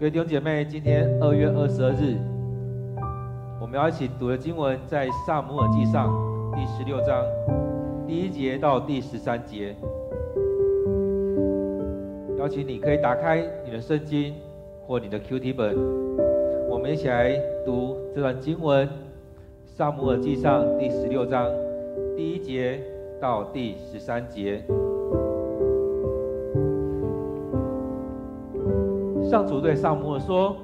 各位弟兄姐妹，今天二月二十二日，我们要一起读的经文在《撒母耳记上》第十六章第一节到第十三节。邀请你可以打开你的圣经或你的 QT 本，我们一起来读这段经文，《撒母耳记上》第十六章第一节到第十三节。上主对撒母耳说：“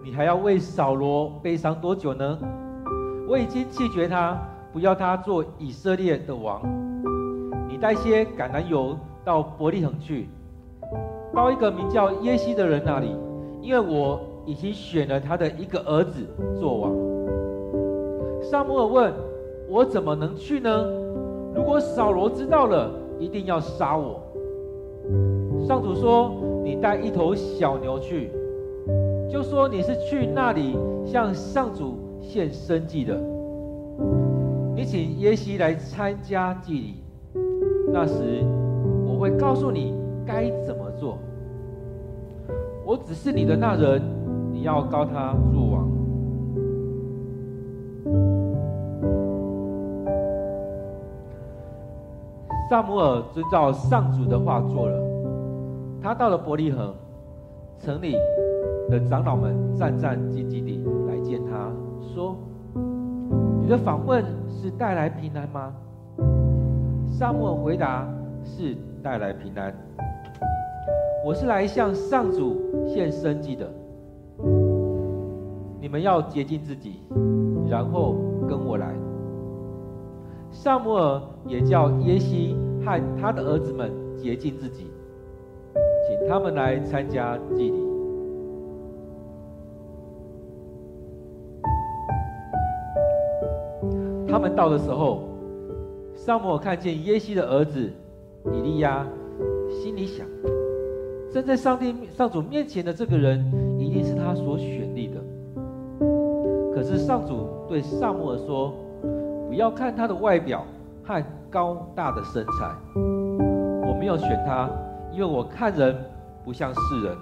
你还要为扫罗悲伤多久呢？我已经弃绝他，不要他做以色列的王。你带些橄榄油到伯利恒去，到一个名叫耶西的人那里，因为我已经选了他的一个儿子做王。”撒母耳问：“我怎么能去呢？如果扫罗知道了，一定要杀我。”上主说。你带一头小牛去，就说你是去那里向上主献生祭的。你请耶西来参加祭礼，那时我会告诉你该怎么做。我只是你的那人，你要告他做王。撒母耳遵照上主的话做了。他到了伯利恒，城里的长老们战战兢兢地来见他，说：“你的访问是带来平安吗？”撒母尔回答：“是带来平安。我是来向上主献生祭的。你们要洁净自己，然后跟我来。”撒母尔也叫耶西和他的儿子们洁净自己。他们来参加祭礼。他们到的时候，撒母耳看见耶西的儿子以利亚，心里想：站在上帝上主面前的这个人，一定是他所选立的。可是上主对撒母耳说：“不要看他的外表和高大的身材，我没有选他。”因为我看人不像世人，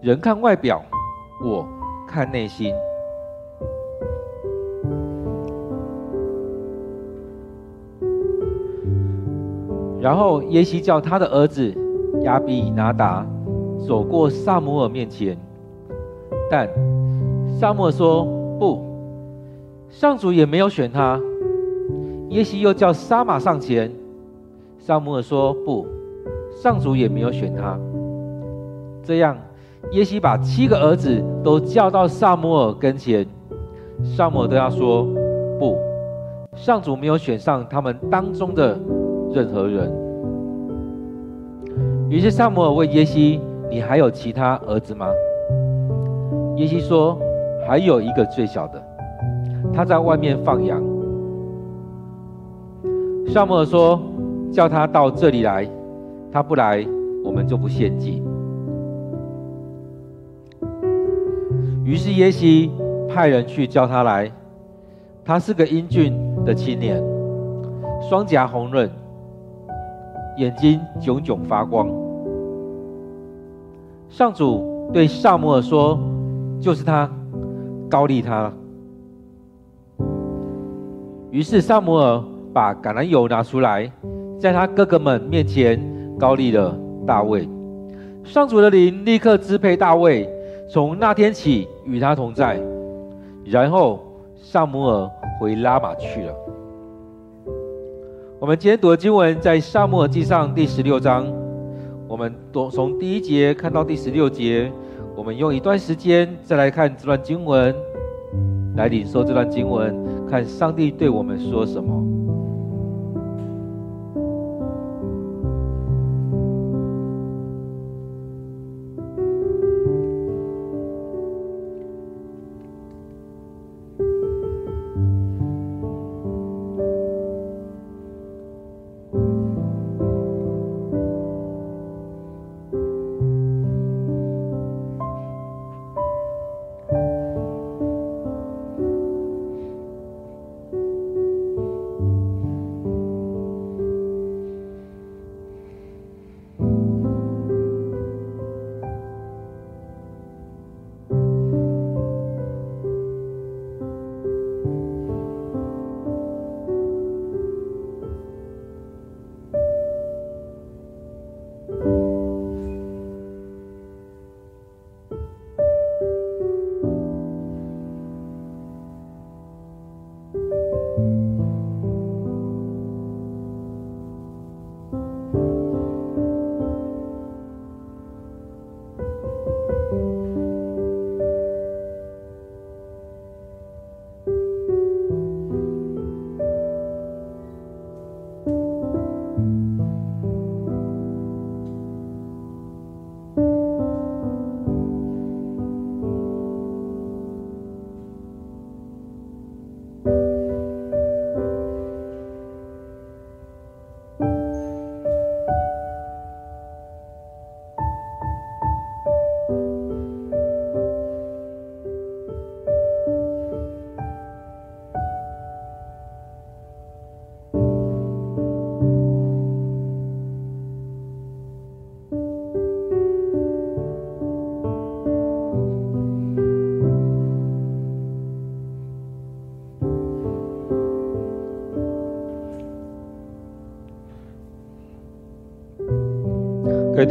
人看外表，我看内心。然后耶西叫他的儿子亚比以拿达走过撒摩尔面前，但撒摩尔说不，上主也没有选他。耶西又叫沙马上前。撒母耳说：“不，上主也没有选他。”这样，耶西把七个儿子都叫到撒摩尔跟前。撒母耳对他说：“不，上主没有选上他们当中的任何人。”于是撒母耳问耶西：“你还有其他儿子吗？”耶西说：“还有一个最小的，他在外面放羊。”撒摩尔说。叫他到这里来，他不来，我们就不献祭。于是耶西派人去叫他来，他是个英俊的青年，双颊红润，眼睛炯炯发光。上主对撒摩尔说：“就是他，膏立他。”于是撒摩尔把橄榄油拿出来。在他哥哥们面前高立了大卫，上主的灵立刻支配大卫，从那天起与他同在。然后撒母耳回拉玛去了。我们今天读的经文在撒母耳记上第十六章，我们读从第一节看到第十六节，我们用一段时间再来看这段经文，来领受这段经文，看上帝对我们说什么。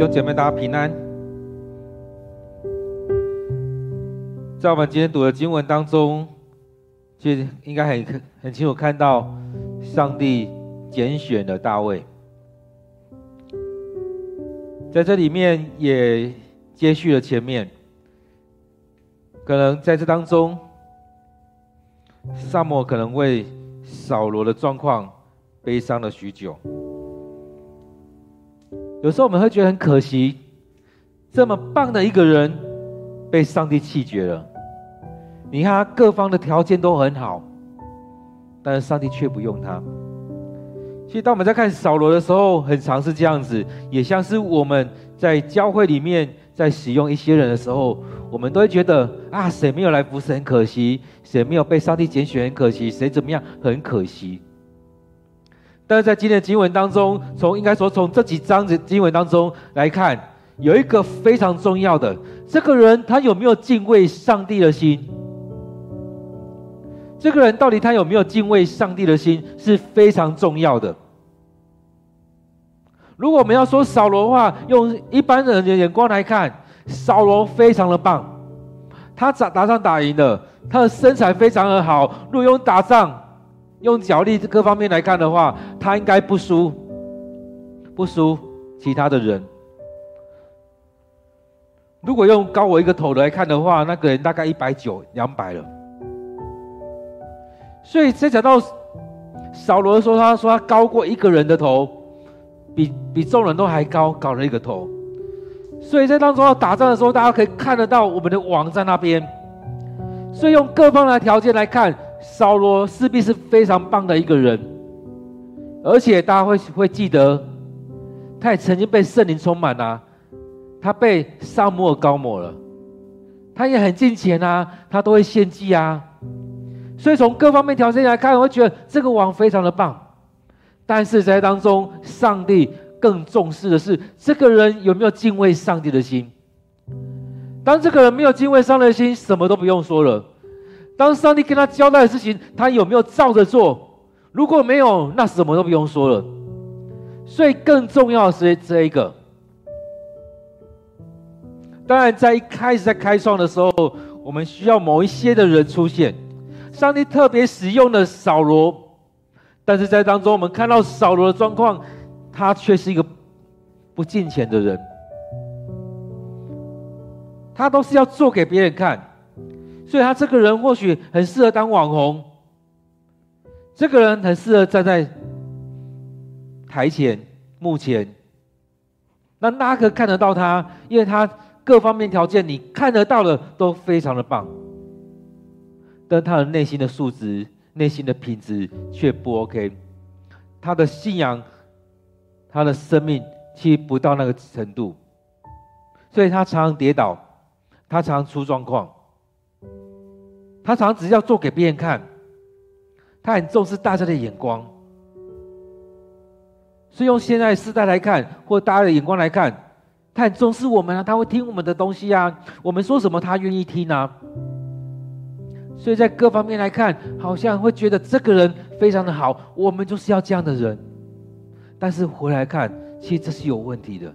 弟兄姐妹，大家平安。在我们今天读的经文当中，其实应该很很清楚看到，上帝拣选了大卫。在这里面也接续了前面，可能在这当中，撒母耳可能为扫罗的状况悲伤了许久。有时候我们会觉得很可惜，这么棒的一个人被上帝弃绝了。你看他各方的条件都很好，但是上帝却不用他。其实当我们在看扫罗的时候，很常是这样子，也像是我们在教会里面在使用一些人的时候，我们都会觉得啊，谁没有来服侍很可惜，谁没有被上帝拣选很可惜，谁怎么样很可惜。但是在今天的经文当中，从应该说从这几章的经文当中来看，有一个非常重要的，这个人他有没有敬畏上帝的心？这个人到底他有没有敬畏上帝的心是非常重要的。如果我们要说扫罗的话，用一般人的眼光来看，扫罗非常的棒，他打打仗打赢了，他的身材非常的好，如果用打仗。用脚力各方面来看的话，他应该不输，不输其他的人。如果用高我一个头来看的话，那个人大概一百九、两百了。所以，在讲到扫罗说，他说他高过一个人的头，比比众人都还高，高了一个头。所以在当中要打仗的时候，大家可以看得到我们的王在那边。所以用各方的条件来看。扫罗势必是非常棒的一个人，而且大家会会记得，他也曾经被圣灵充满啊，他被撒母耳膏抹了，他也很敬虔啊，他都会献祭啊，所以从各方面条件来看，我觉得这个王非常的棒。但是在当中，上帝更重视的是这个人有没有敬畏上帝的心。当这个人没有敬畏上帝的心，什么都不用说了。当上帝跟他交代的事情，他有没有照着做？如果没有，那什么都不用说了。所以更重要的是这一个。当然，在一开始在开创的时候，我们需要某一些的人出现。上帝特别使用的扫罗，但是在当中，我们看到扫罗的状况，他却是一个不进钱的人。他都是要做给别人看。所以他这个人或许很适合当网红，这个人很适合站在台前幕前，那大家可看得到他，因为他各方面条件你看得到的都非常的棒，但他的内心的素质、内心的品质却不 OK，他的信仰、他的生命其实不到那个程度，所以他常常跌倒，他常常出状况。他常只要做给别人看，他很重视大家的眼光，所以用现在时代来看，或大家的眼光来看，他很重视我们啊，他会听我们的东西啊，我们说什么他愿意听啊。所以在各方面来看，好像会觉得这个人非常的好，我们就是要这样的人。但是回来看，其实这是有问题的，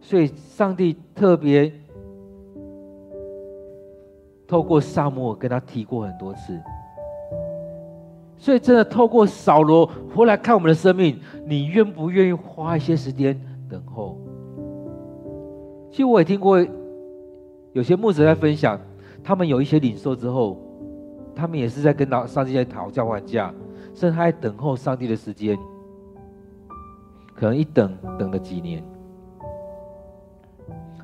所以上帝特别。透过撒母耳跟他提过很多次，所以真的透过扫罗回来看我们的生命，你愿不愿意花一些时间等候？其实我也听过有些牧者在分享，他们有一些领受之后，他们也是在跟老上帝在讨价还价，甚至还在等候上帝的时间，可能一等等了几年。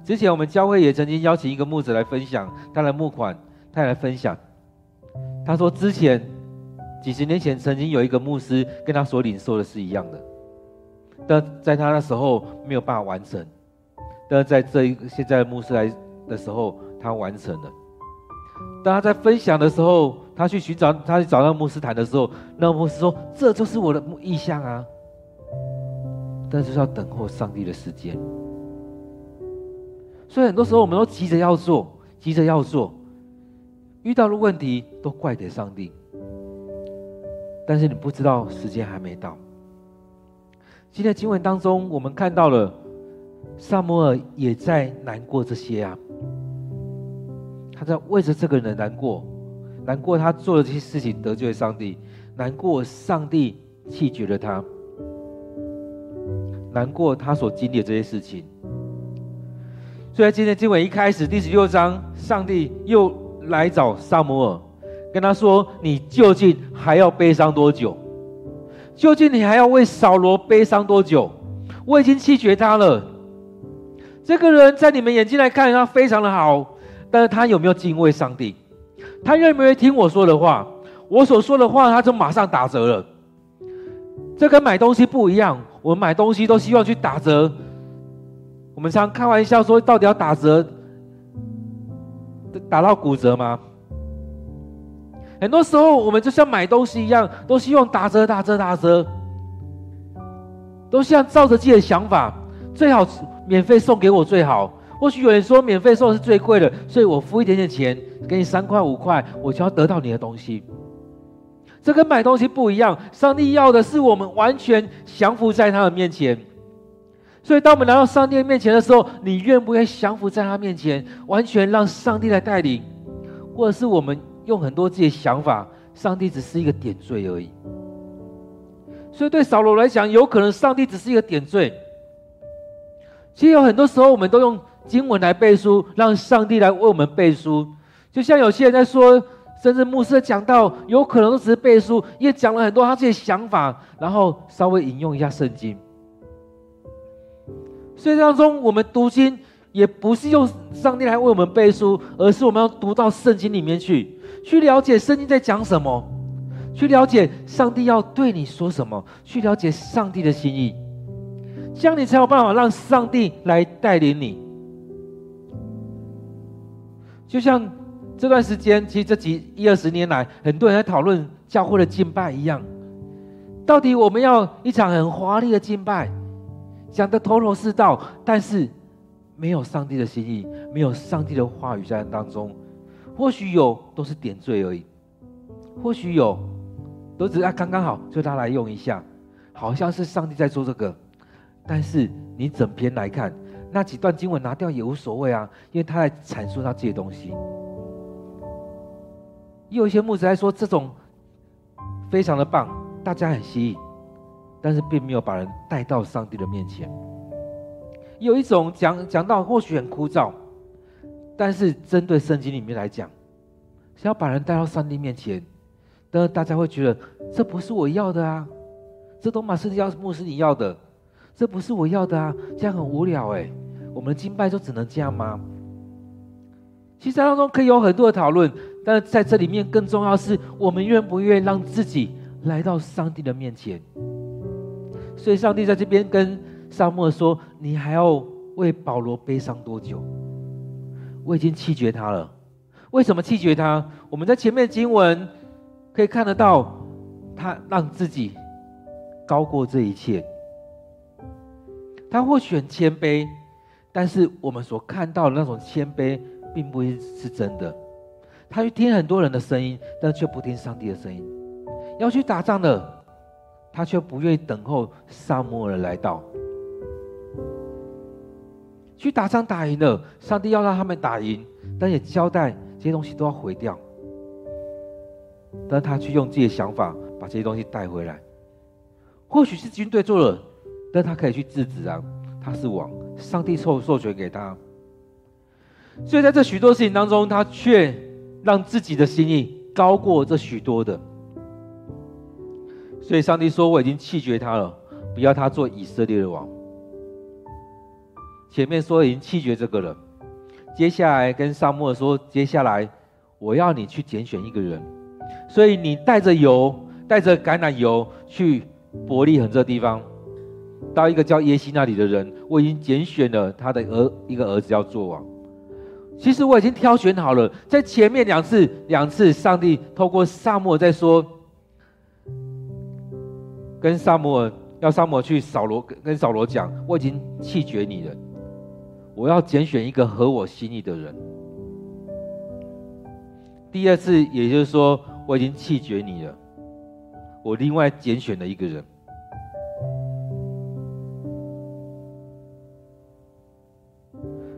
之前我们教会也曾经邀请一个牧者来分享他的募款，他也来分享。他说之前几十年前曾经有一个牧师跟他所领受的是一样的，但在他那时候没有办法完成，但在这一现在的牧师来的时候，他完成了。当他在分享的时候，他去寻找他去找那牧师谈的时候，那牧师说：“这就是我的意向啊，但是要等候上帝的时间。”所以很多时候我们都急着要做，急着要做，遇到的问题都怪给上帝，但是你不知道时间还没到。今天经文当中，我们看到了撒母耳也在难过这些啊，他在为着这个人难过，难过他做了这些事情得罪了上帝，难过上帝弃绝了他，难过他所经历的这些事情。所以在今天经文一开始第十六章，上帝又来找撒母耳，跟他说：“你究竟还要悲伤多久？究竟你还要为扫罗悲伤多久？我已经弃绝他了。这个人在你们眼睛来看，他非常的好，但是他有没有敬畏上帝？他愿不愿意听我说的话？我所说的话，他就马上打折了。这跟买东西不一样，我们买东西都希望去打折。”我们常开玩笑说，到底要打折，打到骨折吗？很多时候，我们就像买东西一样，都希望打折、打折、打折，都希望照着自己的想法，最好免费送给我最好。或许有人说，免费送是最贵的，所以我付一点点钱，给你三块五块，我就要得到你的东西。这跟买东西不一样，上帝要的是我们完全降服在他的面前。所以，当我们来到上帝面前的时候，你愿不愿意降服在他面前，完全让上帝来带领，或者是我们用很多自己的想法，上帝只是一个点缀而已。所以，对扫罗来讲，有可能上帝只是一个点缀。其实有很多时候，我们都用经文来背书，让上帝来为我们背书。就像有些人在说，甚至牧师讲到，有可能只是背书，也讲了很多他自己的想法，然后稍微引用一下圣经。所以当中，我们读经也不是用上帝来为我们背书，而是我们要读到圣经里面去，去了解圣经在讲什么，去了解上帝要对你说什么，去了解上帝的心意，这样你才有办法让上帝来带领你。就像这段时间，其实这几一二十年来，很多人在讨论教会的敬拜一样，到底我们要一场很华丽的敬拜？讲得头头是道，但是没有上帝的心意，没有上帝的话语在当中。或许有，都是点缀而已；或许有，都只是啊刚刚好，就拿来用一下，好像是上帝在做这个。但是你整篇来看，那几段经文拿掉也无所谓啊，因为他在阐述他这些东西。也有一些牧师来说，这种非常的棒，大家很吸引。但是并没有把人带到上帝的面前。有一种讲讲到或许很枯燥，但是针对圣经里面来讲，是要把人带到上帝面前。但是大家会觉得这不是我要的啊，这都马是要牧师你要的，这不是我要的啊，这样很无聊哎。我们的敬拜就只能这样吗？其实当中可以有很多的讨论，但是在这里面更重要是，我们愿不愿意让自己来到上帝的面前。所以，上帝在这边跟沙漠说：“你还要为保罗悲伤多久？我已经弃绝他了。为什么弃绝他？我们在前面经文可以看得到，他让自己高过这一切。他或许很谦卑，但是我们所看到的那种谦卑，并不是真的。他去听很多人的声音，但却不听上帝的声音。要去打仗的。”他却不愿意等候撒母耳来到，去打仗打赢了，上帝要让他们打赢，但也交代这些东西都要毁掉。但他去用自己的想法把这些东西带回来，或许是军队做了，但他可以去制止啊，他是王，上帝授授权给他，所以在这许多事情当中，他却让自己的心意高过这许多的。所以上帝说：“我已经弃绝他了，不要他做以色列的王。”前面说已经弃绝这个人，接下来跟撒母耳说：“接下来我要你去拣选一个人，所以你带着油，带着橄榄油去伯利恒这地方，到一个叫耶西那里的人，我已经拣选了他的儿一个儿子要做王。其实我已经挑选好了，在前面两次两次，上帝透过撒母在说。”跟撒母耳要撒母耳去扫罗，跟扫罗讲，我已经弃绝你了，我要拣选一个合我心意的人。第二次，也就是说，我已经弃绝你了，我另外拣选了一个人。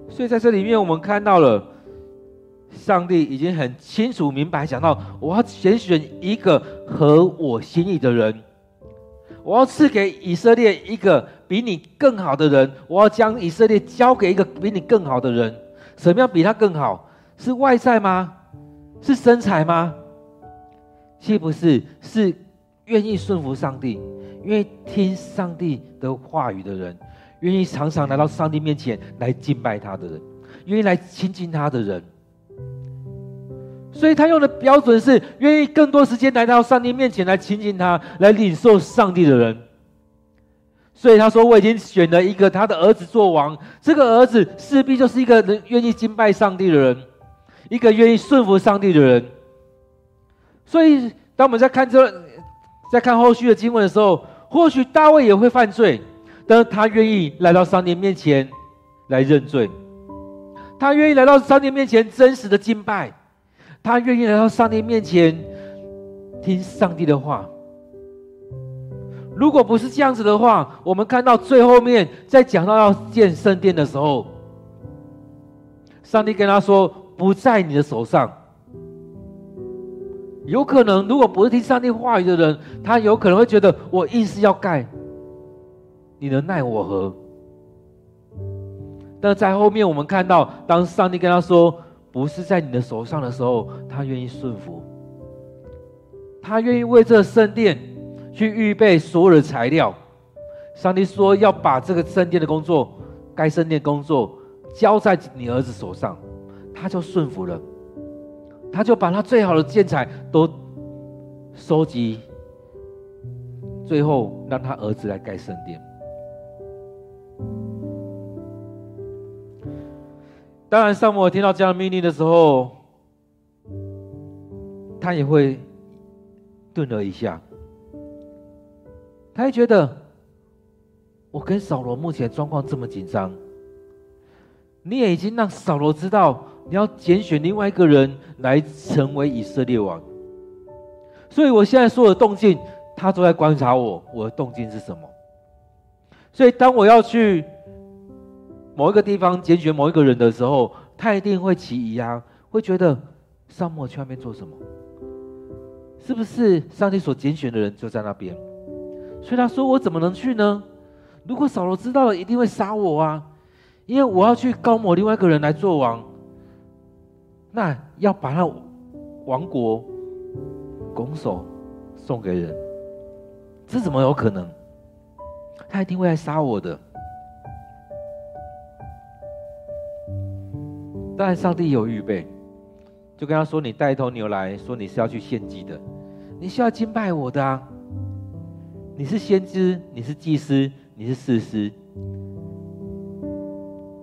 所以在这里面，我们看到了上帝已经很清楚明白讲到，我要拣选一个合我心意的人，我要赐给以色列一个比你更好的人，我要将以色列交给一个比你更好的人。什么样比他更好？是外在吗？是身材吗？是不是？是愿意顺服上帝、愿意听上帝的话语的人。愿意常常来到上帝面前来敬拜他的人，愿意来亲近他的人，所以他用的标准是愿意更多时间来到上帝面前来亲近他，来领受上帝的人。所以他说：“我已经选了一个他的儿子做王，这个儿子势必就是一个人愿意敬拜上帝的人，一个愿意顺服上帝的人。”所以，当我们在看这，在看后续的经文的时候，或许大卫也会犯罪。但他愿意来到上帝面前来认罪，他愿意来到上帝面前真实的敬拜，他愿意来到上帝面前听上帝的话。如果不是这样子的话，我们看到最后面在讲到要建圣殿的时候，上帝跟他说：“不在你的手上。”有可能，如果不是听上帝话语的人，他有可能会觉得我硬是要盖。你能奈我何？但在后面，我们看到，当上帝跟他说“不是在你的手上”的时候，他愿意顺服，他愿意为这个圣殿去预备所有的材料。上帝说要把这个圣殿的工作、该圣殿工作交在你儿子手上，他就顺服了，他就把他最好的建材都收集，最后让他儿子来盖圣殿。当然，撒母耳听到这样的命令的时候，他也会顿了一下。他会觉得，我跟扫罗目前状况这么紧张，你也已经让扫罗知道你要拣选另外一个人来成为以色列王，所以我现在所有的动静，他都在观察我，我的动静是什么。所以当我要去。某一个地方拣选某一个人的时候，他一定会起疑啊，会觉得撒母耳去那边做什么？是不是上帝所拣选的人就在那边？所以他说：“我怎么能去呢？如果扫罗知道了，一定会杀我啊！因为我要去膏抹另外一个人来做王，那要把他王国拱手送给人，这怎么有可能？他一定会来杀我的。”但上帝有预备，就跟他说：“你带一头牛来说你是要去献祭的，你是要敬拜我的啊！你是先知，你是祭司，你是士师，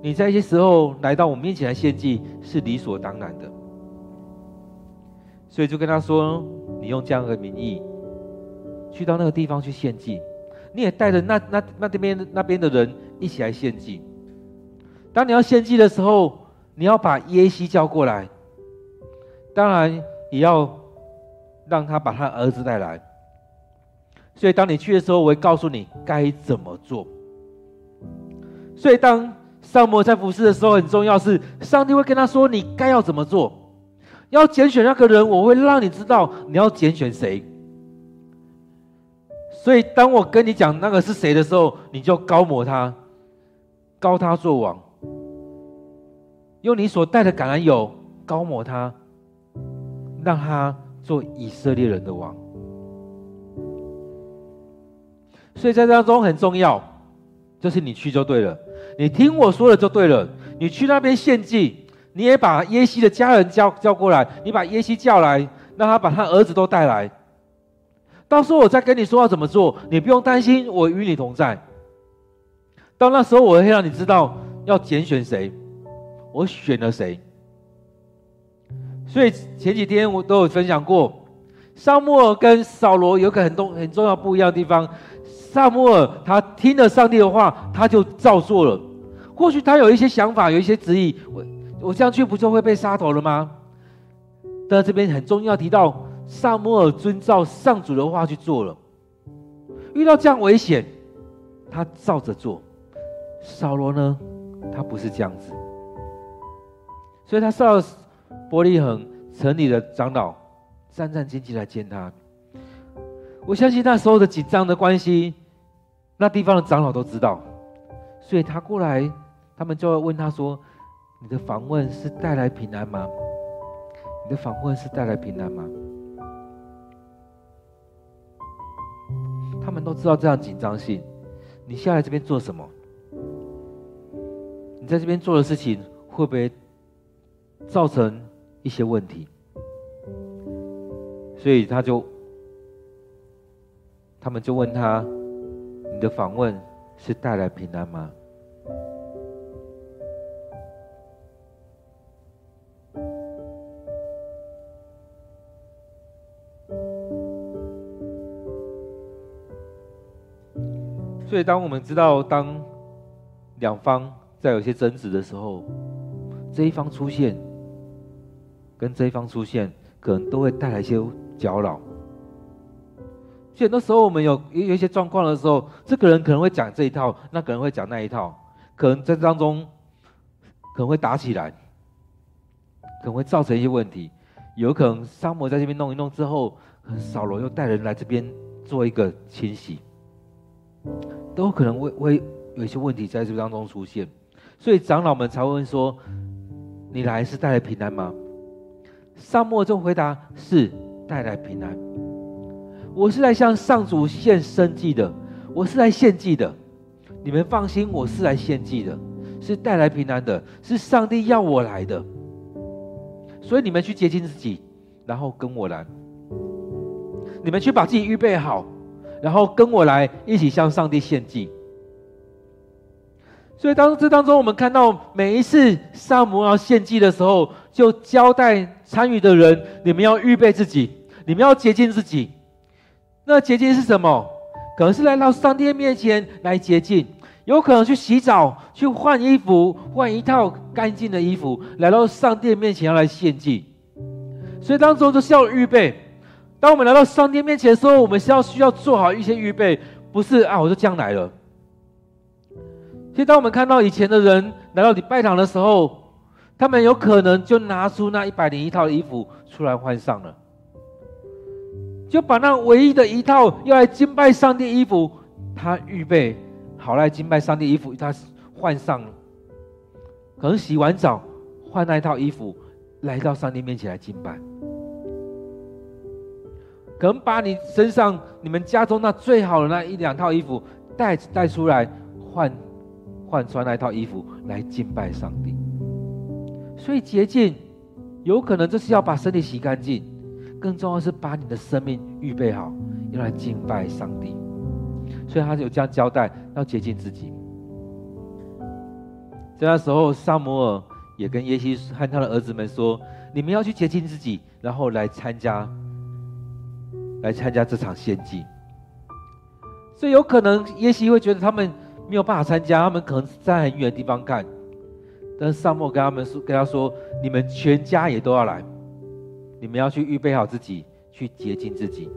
你在一些时候来到我面前来献祭是理所当然的。所以就跟他说：你用这样的名义去到那个地方去献祭，你也带着那那那边那边的人一起来献祭。当你要献祭的时候。”你要把耶西叫过来，当然也要让他把他儿子带来。所以当你去的时候，我会告诉你该怎么做。所以当撒摩在服侍的时候，很重要是上帝会跟他说你该要怎么做，要拣选那个人，我会让你知道你要拣选谁。所以当我跟你讲那个是谁的时候，你就高抹他，高他做王。用你所带的橄榄油膏抹他，让他做以色列人的王。所以在当中很重要，就是你去就对了，你听我说的就对了。你去那边献祭，你也把耶西的家人叫叫过来，你把耶西叫来，让他把他儿子都带来。到时候我再跟你说要怎么做，你不用担心，我与你同在。到那时候我会让你知道要拣选谁。我选了谁？所以前几天我都有分享过，撒母耳跟扫罗有个很重很重要不一样的地方。撒母耳他听了上帝的话，他就照做了。或许他有一些想法，有一些质疑，我我这样去不就会被杀头了吗？但这边很重要提到，撒母耳遵照上主的话去做了。遇到这样危险，他照着做。扫罗呢，他不是这样子。所以他受到伯利恒城里的长老战战兢兢来见他。我相信那时候的紧张的关系，那地方的长老都知道，所以他过来，他们就会问他说：“你的访问是带来平安吗？你的访问是带来平安吗？”他们都知道这样紧张性。你下来这边做什么？你在这边做的事情会不会造成一些问题？所以他就，他们就问他：你的访问是带来平安吗？所以，当我们知道，当两方在有些争执的时候，这一方出现，跟这一方出现，可能都会带来一些搅扰。所以很多时候，我们有有一些状况的时候，这个人可能会讲这一套，那个人会讲那一套，可能在当中可能会打起来，可能会造成一些问题。有可能撒母耳在这边弄一弄之后，扫罗又带人来。这边做一个清洗。都可能会会有一些问题在这当中出现，所以长老们才会说：“你来。是带来。平安吗？”沙漠中回答：“是带来平安。我是来向上主献生祭的，我是来献祭的。你们放心，我是来献祭的，是带来平安的，是上帝要我来的。所以你们去接近自己，然后跟我来。你们去把自己预备好。”然后跟我来一起向上帝献祭。所以当这当中，我们看到每一次撒母耳要献祭的时候，就交代参与的人：你们要预备自己，你们要洁净自己。那洁净是什么？可能是来到上帝面前来洁净，有可能去洗澡、去换衣服、换一套干净的衣服，来到上帝面前要来献祭。所以当中都是要预备。当我们来到上帝面前的时候，我们是要需要做好一些预备，不是啊，我就这样来了。其实，当我们看到以前的人来到礼拜堂的时候，他们有可能就拿出那一百零一套衣服出来换上了，就把那唯一的一套要来敬拜上帝衣服，他预备好来敬拜上帝衣服，他换上了，可能洗完澡换那一套衣服来到上帝面前来敬拜。可能把你身上、你们家中那最好的那一两套衣服带带出来换，换穿那一套衣服来敬拜上帝。所以洁净有可能就是要把身体洗干净，更重要是把你的生命预备好，用来敬拜上帝。所以他就这样交代，要洁净自己。在那时候，撒母耳也跟耶西和他的儿子们说：“你们要去洁净自己，然后来参加。”来参加这场献祭，所以有可能耶西会觉得他们没有办法参加，他们可能在很远的地方看。但是撒母跟他们说：“跟他说，你们全家也都要来，你们要去预备好自己，去洁净自己。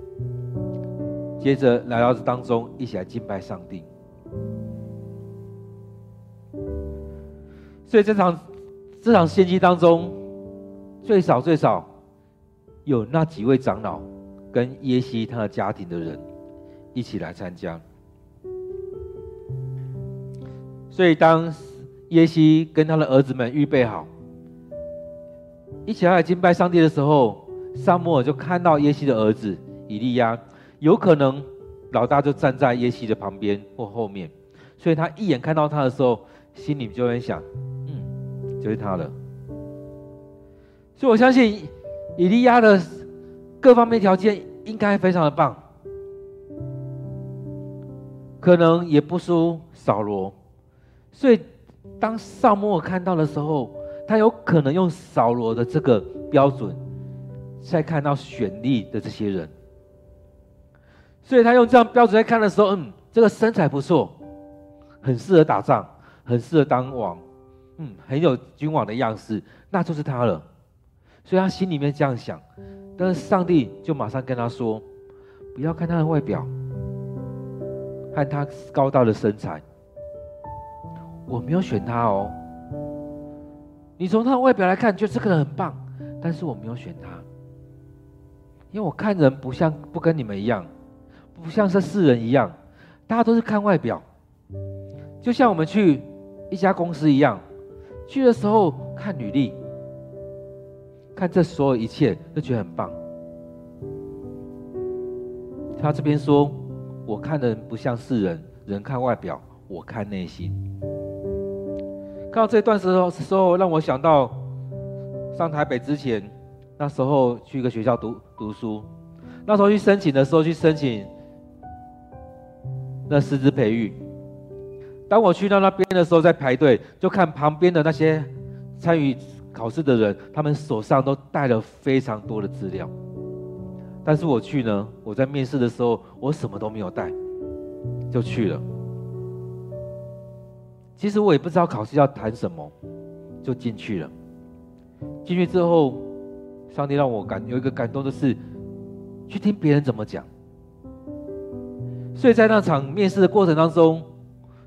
接着来到这当中，一起来敬拜上帝。所以这场这场献祭当中，最少最少有那几位长老。”跟耶西他的家庭的人一起来参加，所以当耶西跟他的儿子们预备好，一起来敬拜上帝的时候，撒母耳就看到耶西的儿子以利亚，有可能老大就站在耶西的旁边或后面，所以他一眼看到他的时候，心里就会想，嗯，就是他了。所以我相信以利亚的。各方面条件应该非常的棒，可能也不输扫罗，所以当撒母耳看到的时候，他有可能用扫罗的这个标准，在看到选立的这些人，所以他用这样标准在看的时候，嗯，这个身材不错，很适合打仗，很适合当王，嗯，很有君王的样式，那就是他了，所以他心里面这样想。但是上帝就马上跟他说：“不要看他的外表，看他高大的身材。我没有选他哦。你从他的外表来看，觉得这个人很棒，但是我没有选他，因为我看人不像，不跟你们一样，不像是世人一样，大家都是看外表，就像我们去一家公司一样，去的时候看履历，看这所有一切，都觉得很棒。他这边说，我看人不像世人，人看外表，我看内心。看到这段时候时候，让我想到上台北之前，那时候去一个学校读读书，那时候去申请的时候去申请那师资培育。当我去到那边的时候，在排队，就看旁边的那些参与考试的人，他们手上都带了非常多的资料。但是我去呢，我在面试的时候，我什么都没有带，就去了。其实我也不知道考试要谈什么，就进去了。进去之后，上帝让我感有一个感动的是，去听别人怎么讲。所以在那场面试的过程当中，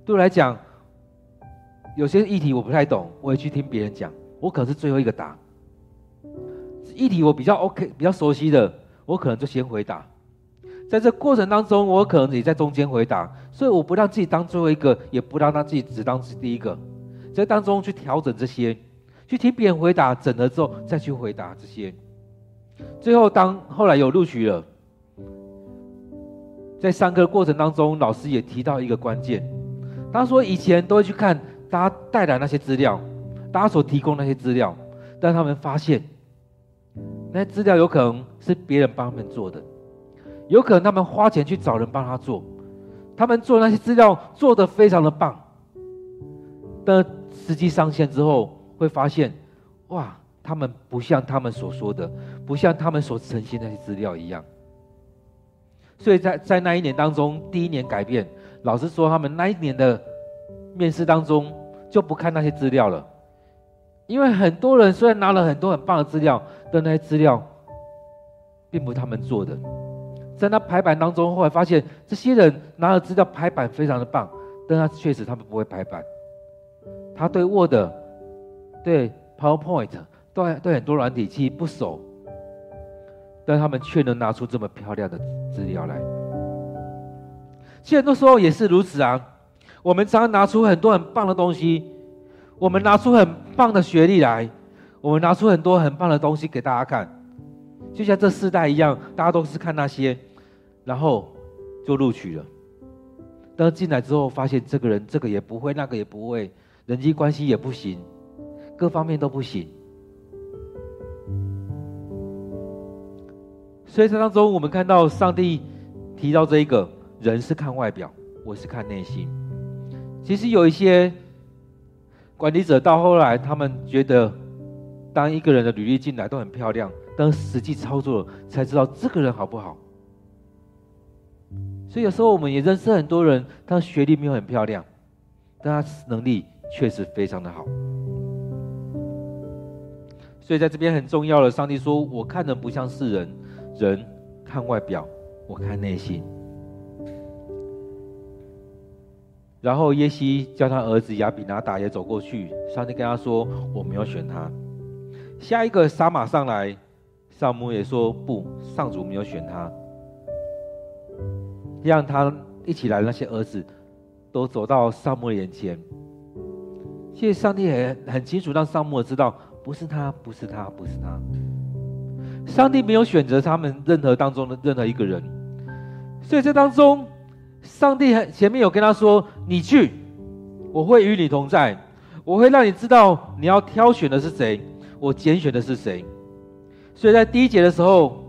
对我来讲，有些议题我不太懂，我也去听别人讲。我可是最后一个答。议题我比较 OK，比较熟悉的，我可能就先回答。在这过程当中，我可能也在中间回答，所以我不让自己当最后一个，也不让他自己只当是第一个，在当中去调整这些，去听别人回答，整了之后再去回答这些。最后当后来有录取了，在上课过程当中，老师也提到一个关键，他说以前都会去看大家带来那些资料，大家所提供那些资料，但他们发现那些资料有可能是别人帮他们做的。有可能他们花钱去找人帮他做，他们做那些资料做得非常的棒，但实际上线之后会发现，哇，他们不像他们所说的，不像他们所呈现那些资料一样。所以在在那一年当中，第一年改变，老师说他们那一年的面试当中就不看那些资料了，因为很多人虽然拿了很多很棒的资料，但那些资料并不是他们做的。在那排版当中，后来发现这些人拿的资料排版非常的棒，但他确实他们不会排版。他对 Word、对 PowerPoint、对对很多软体其实不熟，但他们却能拿出这么漂亮的资料来。其实很多时候也是如此啊，我们常常拿出很多很棒的东西，我们拿出很棒的学历来，我们拿出很多很棒的东西给大家看。就像这世代一样，大家都是看那些，然后就录取了。但是进来之后，发现这个人这个也不会，那个也不会，人际关系也不行，各方面都不行。所以在当中，我们看到上帝提到这一个人是看外表，我是看内心。其实有一些管理者到后来，他们觉得，当一个人的履历进来都很漂亮。当实际操作了才知道这个人好不好。所以有时候我们也认识很多人，他学历没有很漂亮，但他能力确实非常的好。所以在这边很重要的，上帝说：“我看人不像是人，人看外表，我看内心。”然后耶西叫他儿子亚比拿达也走过去，上帝跟他说：“我没有选他。”下一个撒马上来。萨摩耶说不，上主没有选他，让他一起来那些儿子都走到撒母耳眼前。其实上帝也很清楚，让撒母耳知道不是他，不是他，不是他。上帝没有选择他们任何当中的任何一个人，所以这当中，上帝很前面有跟他说：“你去，我会与你同在，我会让你知道你要挑选的是谁，我拣选的是谁。”所以在第一节的时候，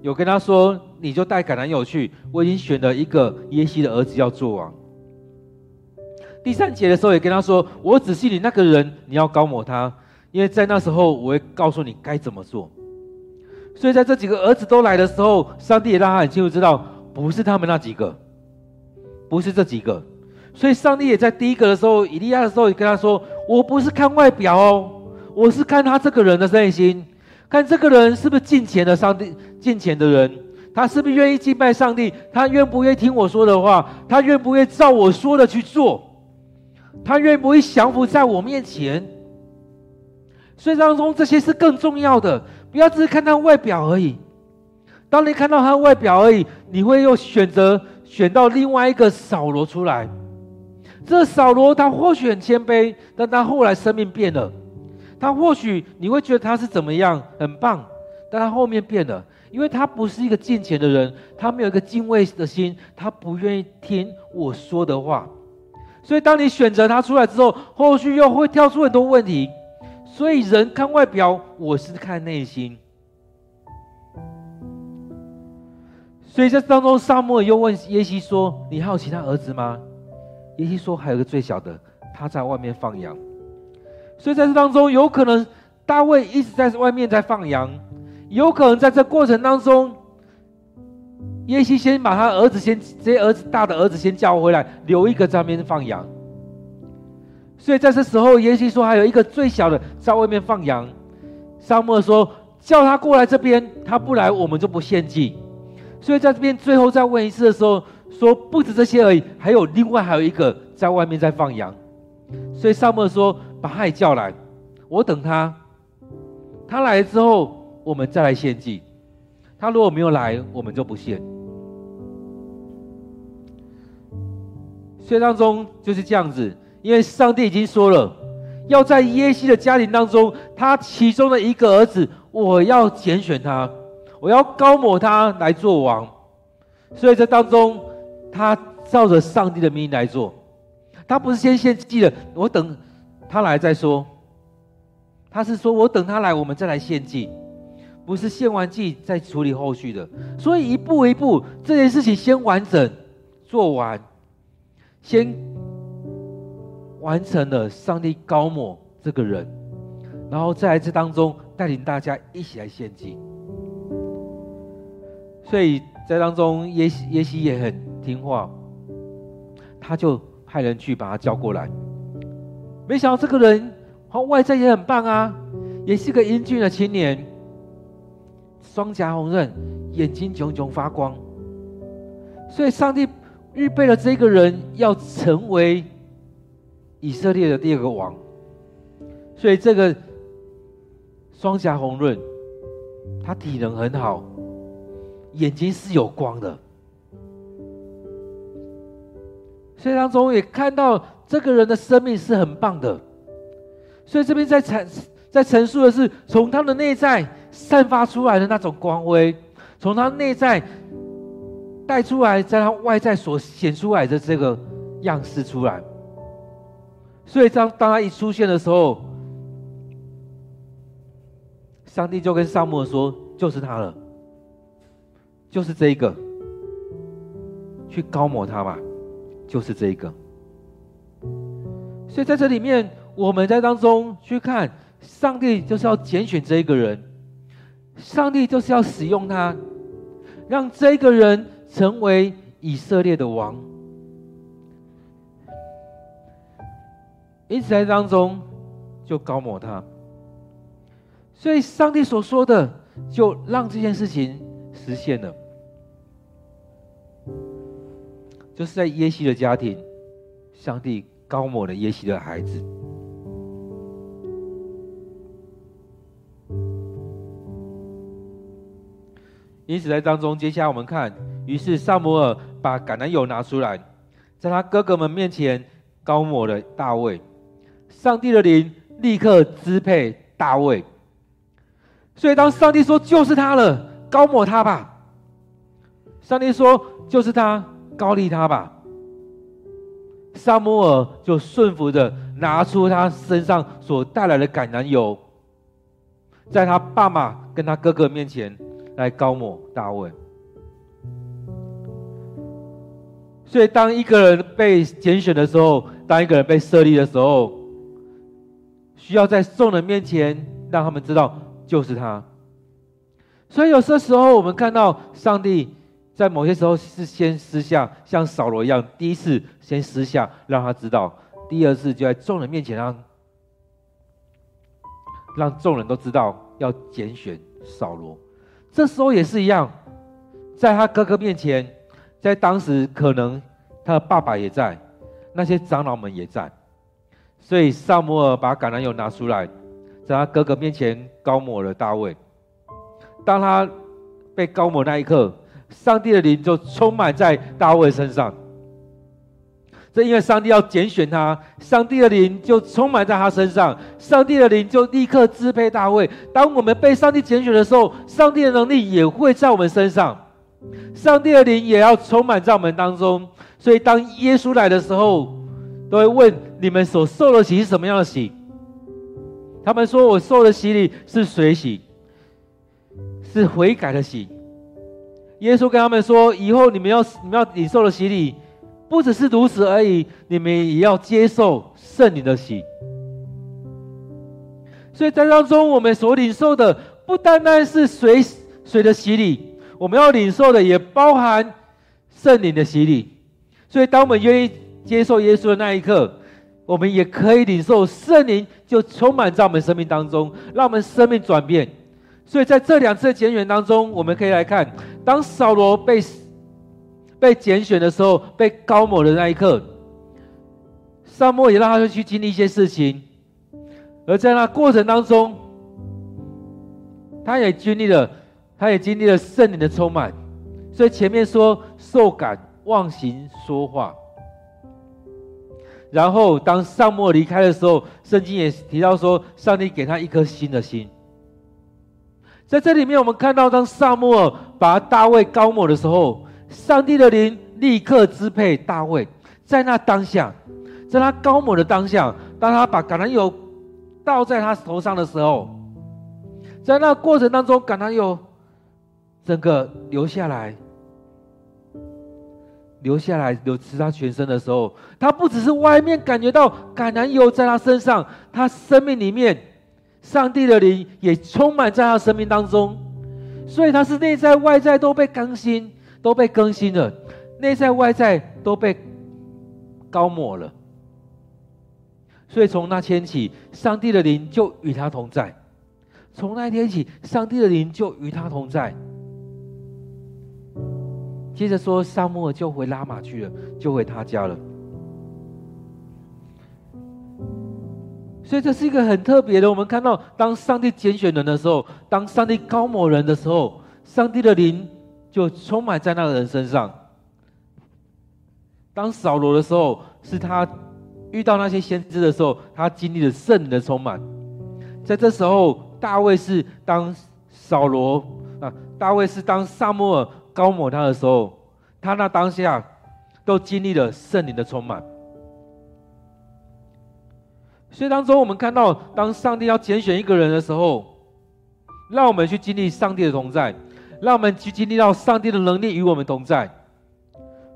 有跟他说：“你就带橄榄油去，我已经选了一个耶西的儿子要做王。”第三节的时候也跟他说：“我指示你那个人，你要高抹他，因为在那时候我会告诉你该怎么做。”所以在这几个儿子都来的时候，上帝也让他很清楚知道，不是他们那几个，不是这几个。所以上帝也在第一个的时候，以利亚的时候也跟他说：“我不是看外表哦，我是看他这个人的内心。”看这个人是不是敬虔的上帝，敬虔的人，他是不是愿意敬拜上帝？他愿不愿意听我说的话？他愿不愿意照我说的去做？他愿不愿意降服在我面前？所以当中这些是更重要的，不要只是看他外表而已。当你看到他外表而已，你会又选择选到另外一个扫罗出来。这扫罗他或许很谦卑，但他后来生命变了。他或许你会觉得他是怎么样，很棒，但他后面变了，因为他不是一个敬虔的人，他没有一个敬畏的心，他不愿意听我说的话。所以当你选择他出来之后，后续又会跳出很多问题。所以人看外表，我是看内心。所以在当中，撒母耳又问耶西说：“你还有其他儿子吗？”耶西说：“还有个最小的，他在外面放羊。”所以在这当中，有可能大卫一直在外面在放羊，有可能在这过程当中，耶西先把他儿子先这些儿子大的儿子先叫回来，留一个在外面放羊。所以在这时候，耶西说还有一个最小的在外面放羊。撒母说：“叫他过来这边，他不来，我们就不献祭。”所以在这边最后再问一次的时候，说不止这些而已，还有另外还有一个在外面在放羊。所以撒母说：“把他也叫来，我等他。他来了之后，我们再来献祭。他如果没有来，我们就不献。”所以当中就是这样子。因为上帝已经说了，要在耶西的家庭当中，他其中的一个儿子，我要拣选他，我要膏抹他来做王。所以这当中，他照着上帝的命令来做，他不是先献祭的，我等他来再说。他是说我等他来，我们再来献祭，不是献完祭再处理后续的。所以一步一步，这件事情先完整做完，先。完成了上帝高抹这个人，然后在这当中带领大家一起来献祭。所以在当中耶西耶西也很听话，他就派人去把他叫过来。没想到这个人他外在也很棒啊，也是个英俊的青年，双颊红润，眼睛炯炯发光。所以上帝预备了这个人要成为。以色列的第二个王，所以这个双颊红润，他体能很好，眼睛是有光的，所以当中也看到这个人的生命是很棒的，所以这边在阐在陈述的是从他的内在散发出来的那种光辉，从他内在带出来，在他外在所显出来的这个样式出来。所以当当他一出现的时候，上帝就跟撒母说：“就是他了，就是这一个，去高抹他吧，就是这一个。”所以在这里面，我们在当中去看，上帝就是要拣选这一个人，上帝就是要使用他，让这一个人成为以色列的王。因此在当中就高抹他，所以上帝所说的就让这件事情实现了，就是在耶西的家庭，上帝膏抹了耶西的孩子。因此在当中，接下来我们看，于是撒母耳把橄榄油拿出来，在他哥哥们面前膏抹了大卫。上帝的灵立刻支配大卫，所以当上帝说就是他了，膏抹他吧。上帝说就是他，高利他吧。撒母耳就顺服的拿出他身上所带来的橄榄油，在他爸妈跟他哥哥面前来高抹大卫。所以当一个人被拣选的时候，当一个人被设立的时候，需要在众人面前让他们知道就是他，所以有些时候我们看到上帝在某些时候是先私下像扫罗一样，第一次先私下让他知道，第二次就在众人面前让让众人都知道要拣选扫罗。这时候也是一样，在他哥哥面前，在当时可能他的爸爸也在，那些长老们也在。所以撒母耳把橄榄油拿出来，在他哥哥面前膏抹了大卫。当他被膏抹那一刻，上帝的灵就充满在大卫身上。这因为上帝要拣选他，上帝的灵就充满在他身上，上帝的灵就立刻支配大卫。当我们被上帝拣选的时候，上帝的能力也会在我们身上，上帝的灵也要充满在我们当中。所以当耶稣来的时候，都会问你们所受的洗是什么样的洗？他们说我受的洗礼是水洗，是悔改的洗。耶稣跟他们说，以后你们要你们要领受的洗礼。不只是如此而已，你们也要接受圣灵的洗。所以在当中，我们所领受的不单单是水水的洗礼，我们要领受的也包含圣灵的洗礼。所以，当我们愿意接受耶稣的那一刻，我们也可以领受圣灵，就充满在我们生命当中，让我们生命转变。所以，在这两次的拣选当中，我们可以来看，当扫罗被。被拣选的时候，被膏抹的那一刻，撒母也让他去经历一些事情，而在那过程当中，他也经历了，他也经历了圣灵的充满。所以前面说受感忘形说话，然后当撒母耳离开的时候，圣经也提到说，上帝给他一颗新的心。在这里面，我们看到当撒母耳把大卫膏抹的时候。上帝的灵立刻支配大卫，在那当下，在他膏抹的当下，当他把橄榄油倒在他头上的时候，在那过程当中，橄榄油整个流下来，流下来流刺他全身的时候，他不只是外面感觉到橄榄油在他身上，他生命里面，上帝的灵也充满在他生命当中，所以他是内在外在都被更新。都被更新了，内在外在都被高抹了，所以从那天起，上帝的灵就与他同在。从那天起，上帝的灵就与他同在。接着说，撒母耳就回拉玛去了，就回他家了。所以这是一个很特别的。我们看到，当上帝拣选人的时候，当上帝膏抹人的时候，上帝的灵。就充满在那个人身上。当扫罗的时候，是他遇到那些先知的时候，他经历了圣灵的充满。在这时候，大卫是当扫罗啊，大卫是当撒母耳膏抹他的时候，他那当下都经历了圣灵的充满。所以当中，我们看到，当上帝要拣选一个人的时候，让我们去经历上帝的同在。让我们去经历到上帝的能力与我们同在。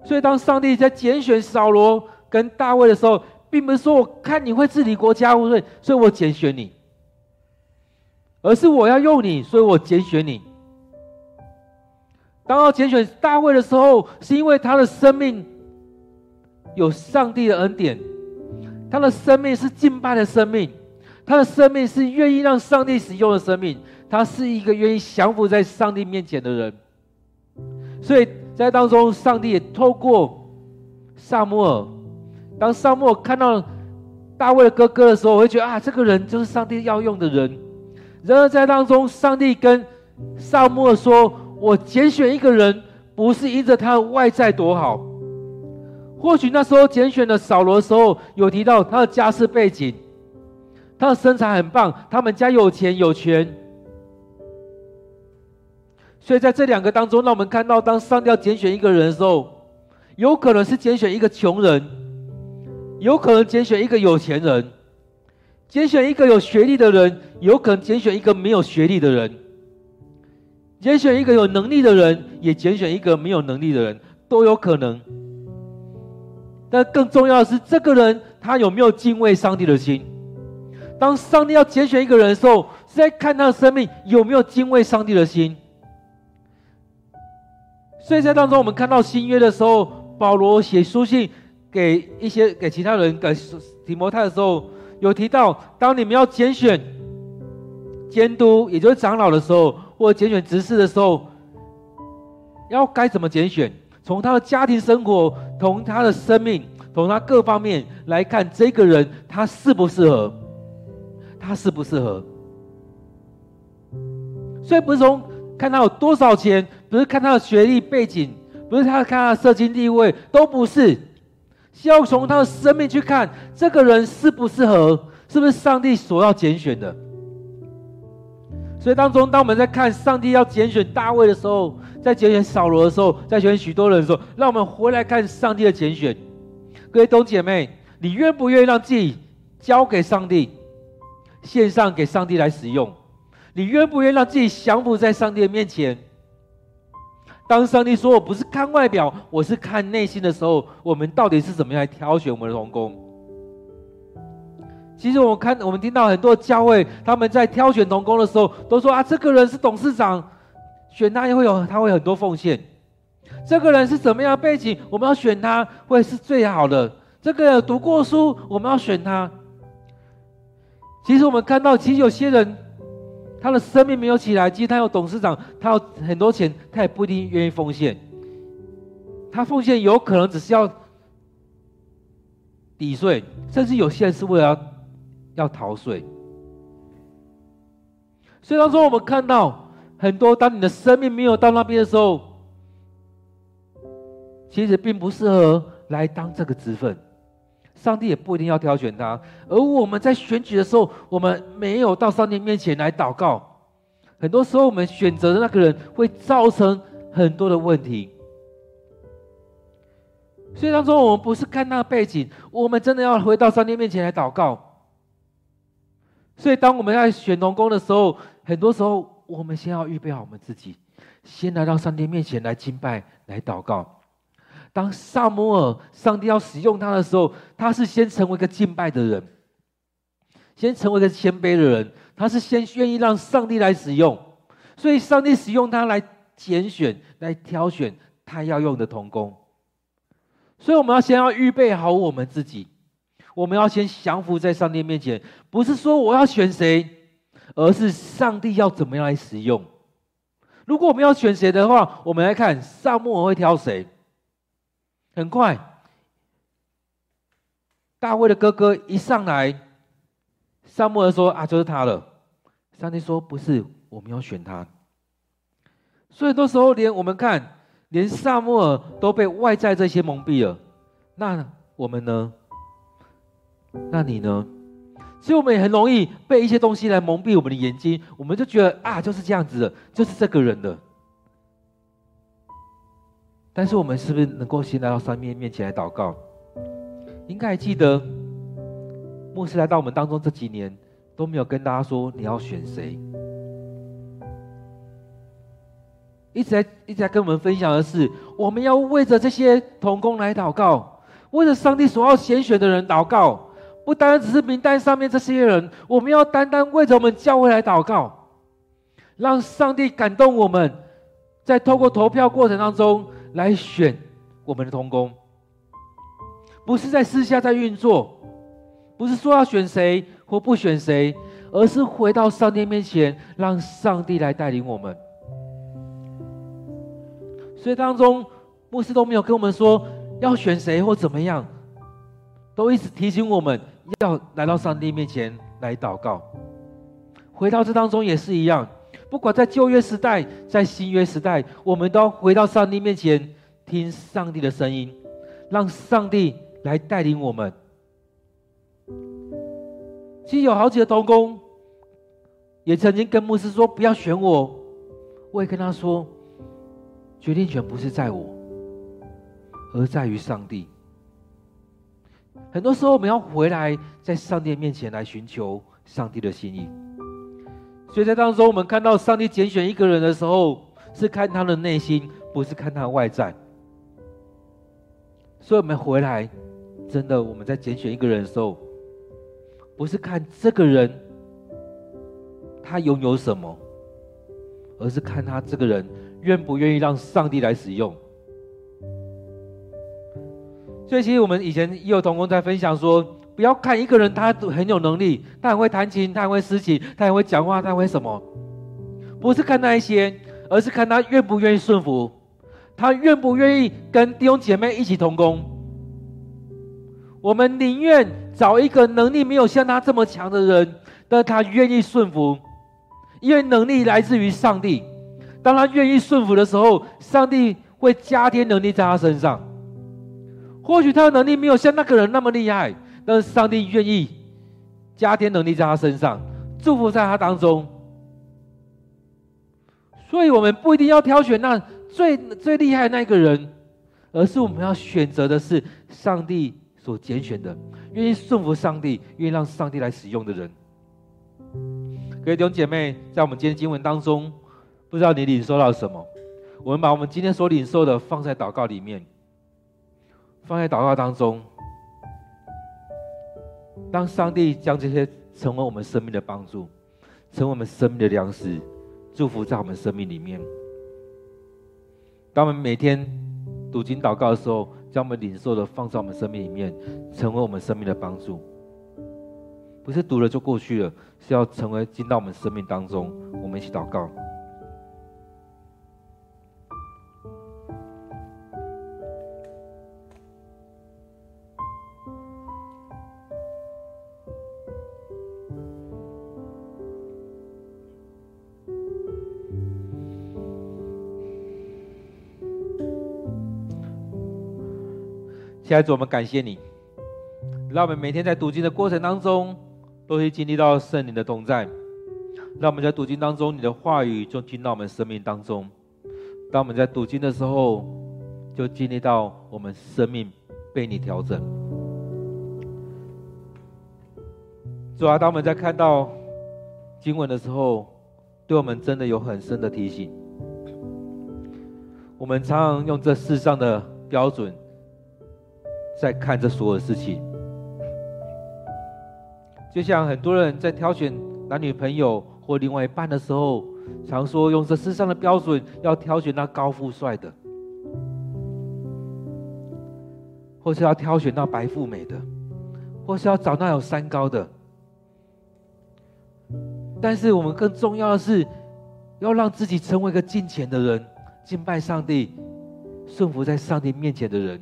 所以，当上帝在拣选扫罗跟大卫的时候，并不是说我看你会治理国家，所以所以我拣选你，而是我要用你，所以我拣选你。当要拣选大卫的时候，是因为他的生命有上帝的恩典，他的生命是敬拜的生命，他的生命是愿意让上帝使用的生命。他是一个愿意降服在上帝面前的人，所以在当中，上帝也透过撒母耳，当撒母耳看到大卫的哥哥的时候，我会觉得啊，这个人就是上帝要用的人。然而在当中，上帝跟撒母耳说：“我拣选一个人，不是因着他的外在多好。或许那时候拣选的扫罗的时候，有提到他的家世背景，他的身材很棒，他们家有钱有权。”所以在这两个当中，让我们看到，当上帝要拣选一个人的时候，有可能是拣选一个穷人，有可能拣选一个有钱人，拣选一个有学历的人，有可能拣选一个没有学历的人，拣选一个有能力的人，也拣选一个没有能力的人，都有可能。但更重要的是，这个人他有没有敬畏上帝的心？当上帝要拣选一个人的时候，是在看他的生命有没有敬畏上帝的心。所以在当中，我们看到新约的时候，保罗写书信给一些给其他人，给提摩太的时候，有提到，当你们要拣选监督，也就是长老的时候，或者拣选执事的时候，要该怎么拣选？从他的家庭生活，从他的生命，从他各方面来看，这个人他适不适合？他适不适合？所以不是从看他有多少钱，不是看他的学历背景，不是他看他的社经地位，都不是，需要从他的生命去看这个人适不适合，是不是上帝所要拣选的。所以当中，当我们在看上帝要拣选大卫的时候，在拣选扫罗的时候，在选许多人的时候，让我们回来看上帝的拣选。各位弟兄姐妹，你愿不愿意让自己交给上帝，献上给上帝来使用？你愿不愿意让自己降服在上帝的面前？当上帝说我不是看外表，我是看内心的时候，我们到底是怎么样来挑选我们的同工？其实我看，我们听到很多教会，他们在挑选童工的时候，都说啊，这个人是董事长，选他也会有，他会很多奉献。这个人是怎么样背景，我们要选他会是最好的。这个读过书，我们要选他。其实我们看到，其实有些人，他的生命没有起来，其实他有董事长，他有很多钱，他也不一定愿意奉献。他奉献有可能只是要抵税，甚至有些人是为了要。逃税，所以当中我们看到很多，当你的生命没有到那边的时候，其实并不适合来当这个职分。上帝也不一定要挑选他，而我们在选举的时候，我们没有到上帝面前来祷告，很多时候我们选择的那个人会造成很多的问题。所以当中我们不是看那个背景，我们真的要回到上帝面前来祷告。所以，当我们在选童工的时候，很多时候我们先要预备好我们自己，先来到上帝面前来敬拜、来祷告。当撒母耳上帝要使用他的时候，他是先成为一个敬拜的人，先成为一个谦卑的人，他是先愿意让上帝来使用。所以，上帝使用他来拣选、来挑选他要用的童工。所以，我们要先要预备好我们自己。我们要先降服在上帝面前，不是说我要选谁，而是上帝要怎么样来使用。如果我们要选谁的话，我们来看撒母耳会挑谁。很快，大卫的哥哥一上来，撒母耳说：“啊，就是他了。”上帝说：“不是，我们要选他。”所以很多时候，连我们看，连撒母耳都被外在这些蒙蔽了。那我们呢？那你呢？所以我们也很容易被一些东西来蒙蔽我们的眼睛，我们就觉得啊，就是这样子的，就是这个人的。但是我们是不是能够先来到上帝面前来祷告？应该还记得，牧师来到我们当中这几年都没有跟大家说你要选谁，一直在一直在跟我们分享的是，我们要为着这些童工来祷告，为着上帝所要拣选的人祷告。不单只是名单上面这些人，我们要单单为着我们教会来祷告，让上帝感动我们，在透过投票过程当中来选我们的同工，不是在私下在运作，不是说要选谁或不选谁，而是回到上帝面前，让上帝来带领我们。所以当中牧师都没有跟我们说要选谁或怎么样，都一直提醒我们。要来到上帝面前来祷告，回到这当中也是一样。不管在旧约时代，在新约时代，我们都回到上帝面前，听上帝的声音，让上帝来带领我们。其实有好几个同工，也曾经跟牧师说：“不要选我。”我也跟他说：“决定权不是在我，而在于上帝。”很多时候，我们要回来在上帝面前来寻求上帝的心意。所以在当中，我们看到上帝拣选一个人的时候，是看他的内心，不是看他外在。所以，我们回来，真的我们在拣选一个人的时候，不是看这个人他拥有什么，而是看他这个人愿不愿意让上帝来使用。所以，其实我们以前也有同工在分享说，不要看一个人，他很有能力，他很会弹琴，他很会诗琴，他很会讲话，他会什么？不是看那一些，而是看他愿不愿意顺服，他愿不愿意跟弟兄姐妹一起同工。我们宁愿找一个能力没有像他这么强的人，但他愿意顺服，因为能力来自于上帝。当他愿意顺服的时候，上帝会加添能力在他身上。或许他的能力没有像那个人那么厉害，但是上帝愿意加添能力在他身上，祝福在他当中。所以，我们不一定要挑选那最最厉害的那个人，而是我们要选择的是上帝所拣选的，愿意顺服上帝，愿意让上帝来使用的人。各位弟兄姐妹，在我们今天经文当中，不知道你领受到什么？我们把我们今天所领受的放在祷告里面，放在祷告当中，当上帝将这些成为我们生命的帮助，成为我们生命的粮食。祝福在我们生命里面。当我们每天读经祷告的时候，将我们领受的放在我们生命里面，成为我们生命的帮助。不是读了就过去了，是要成为进到我们生命当中。我们一起祷告。亲爱的主，我们感谢你，让我们每天在读经的过程当中，都会经历到圣灵的同在。让我们在读经当中，你的话语就进到我们生命当中。当我们在读经的时候，就经历到我们生命被你调整。主啊，当我们在看到经文的时候，对我们真的有很深的提醒。我们常常用这世上的标准。在看这所有事情，就像很多人在挑选男女朋友或另外一半的时候，常说用这世上的标准要挑选那高富帅的，或是要挑选那白富美的，或是要找那有三高的。但是我们更重要的是，要让自己成为一个敬虔的人，敬拜上帝、顺服在上帝面前的人。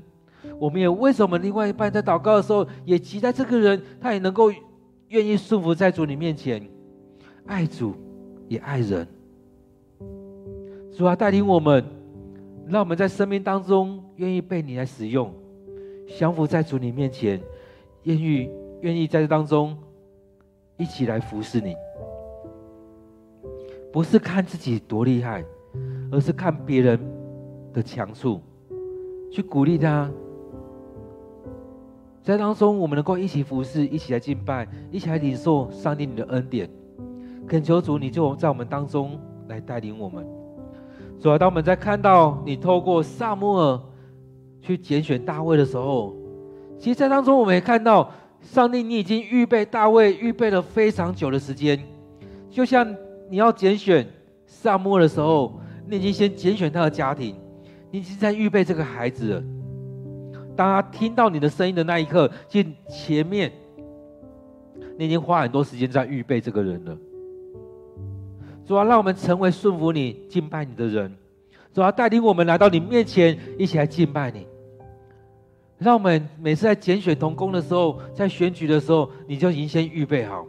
我们也为什么另外一半在祷告的时候，也期待这个人他也能够愿意顺服在主你面前，爱主也爱人。主啊，带领我们，让我们在生命当中愿意被你来使用，降服在主你面前，愿意愿意在这当中一起来服侍你。不是看自己多厉害，而是看别人的强处，去鼓励他。在当中，我们能够一起服侍，一起来敬拜，一起来领受上帝你的恩典。恳求主，你就在我们当中来带领我们。主啊，当我们在看到你透过撒母耳去拣选大卫的时候，其实，在当中我们也看到，上帝你已经预备大卫，预备了非常久的时间。就像你要拣选撒母耳的时候，你已经先拣选他的家庭，你已经在预备这个孩子了。当他听到你的声音的那一刻，其实前面你已经花很多时间在预备这个人了。主啊，让我们成为顺服你、敬拜你的人。主啊，带领我们来到你面前，一起来敬拜你。让我们每次在拣选同工的时候，在选举的时候，你就已经先预备好。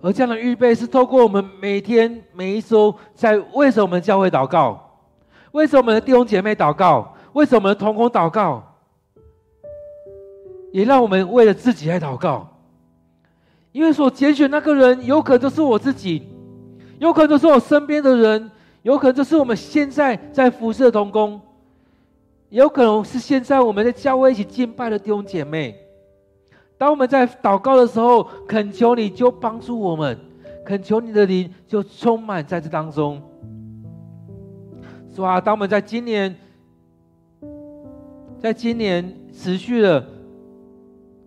而这样的预备是透过我们每天每一周在为什么我们教会祷告，为什么我们的弟兄姐妹祷告。为什么同工祷告？也让我们为了自己来祷告，因为所拣选那个人，有可能就是我自己，有可能是我身边的人，有可能就是我们现在在服侍的同工，有可能是现在我们在教会一起敬拜的弟兄姐妹。当我们在祷告的时候，恳求你就帮助我们，恳求你的灵就充满在这当中。是吧？当我们在今年。在今年持续的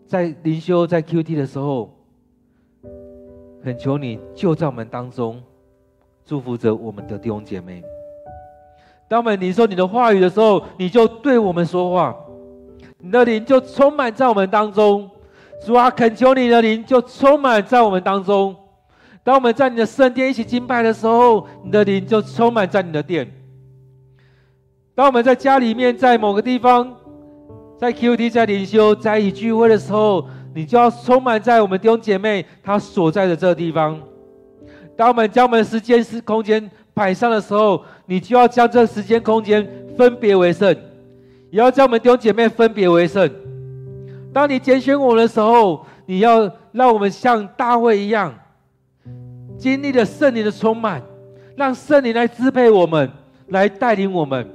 在灵修、在 QT 的时候，恳求你就在我们当中祝福着我们的弟兄姐妹。当我们领受你的话语的时候，你就对我们说话，你的灵就充满在我们当中。主啊，恳求你的灵就充满在我们当中。当我们在你的圣殿一起敬拜的时候，你的灵就充满在你的殿。当我们在家里面，在某个地方。在 QT 在灵修在一聚会的时候，你就要充满在我们弟兄姐妹他所在的这个地方。当我们将我们时间、时空间摆上的时候，你就要将这时间、空间分别为圣，也要将我们弟兄姐妹分别为圣。当你拣选我的时候，你要让我们像大卫一样，经历了圣灵的充满，让圣灵来支配我们，来带领我们，